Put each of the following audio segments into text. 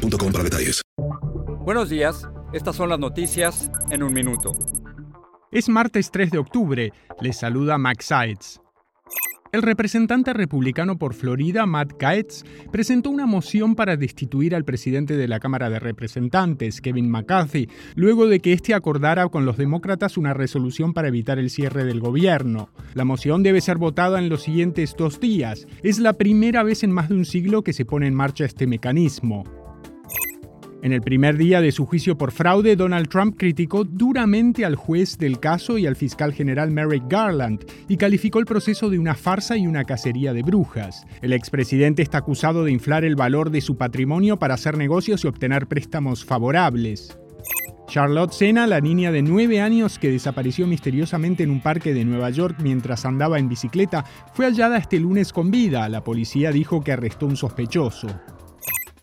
para detalles. Buenos días, estas son las noticias en un minuto. Es martes 3 de octubre, les saluda Max Sides. El representante republicano por Florida, Matt Gaetz, presentó una moción para destituir al presidente de la Cámara de Representantes, Kevin McCarthy, luego de que éste acordara con los demócratas una resolución para evitar el cierre del gobierno. La moción debe ser votada en los siguientes dos días. Es la primera vez en más de un siglo que se pone en marcha este mecanismo. En el primer día de su juicio por fraude, Donald Trump criticó duramente al juez del caso y al fiscal general Merrick Garland y calificó el proceso de una farsa y una cacería de brujas. El expresidente está acusado de inflar el valor de su patrimonio para hacer negocios y obtener préstamos favorables. Charlotte Sena, la niña de 9 años que desapareció misteriosamente en un parque de Nueva York mientras andaba en bicicleta, fue hallada este lunes con vida. La policía dijo que arrestó un sospechoso.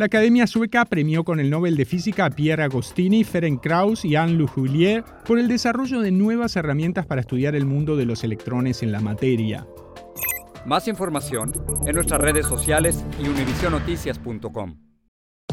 La Academia Sueca premió con el Nobel de Física a Pierre Agostini, Ferenc Krauss y Anne Lujoulier por el desarrollo de nuevas herramientas para estudiar el mundo de los electrones en la materia. Más información en nuestras redes sociales y univisionoticias.com.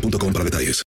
boostmobile.com para detalles.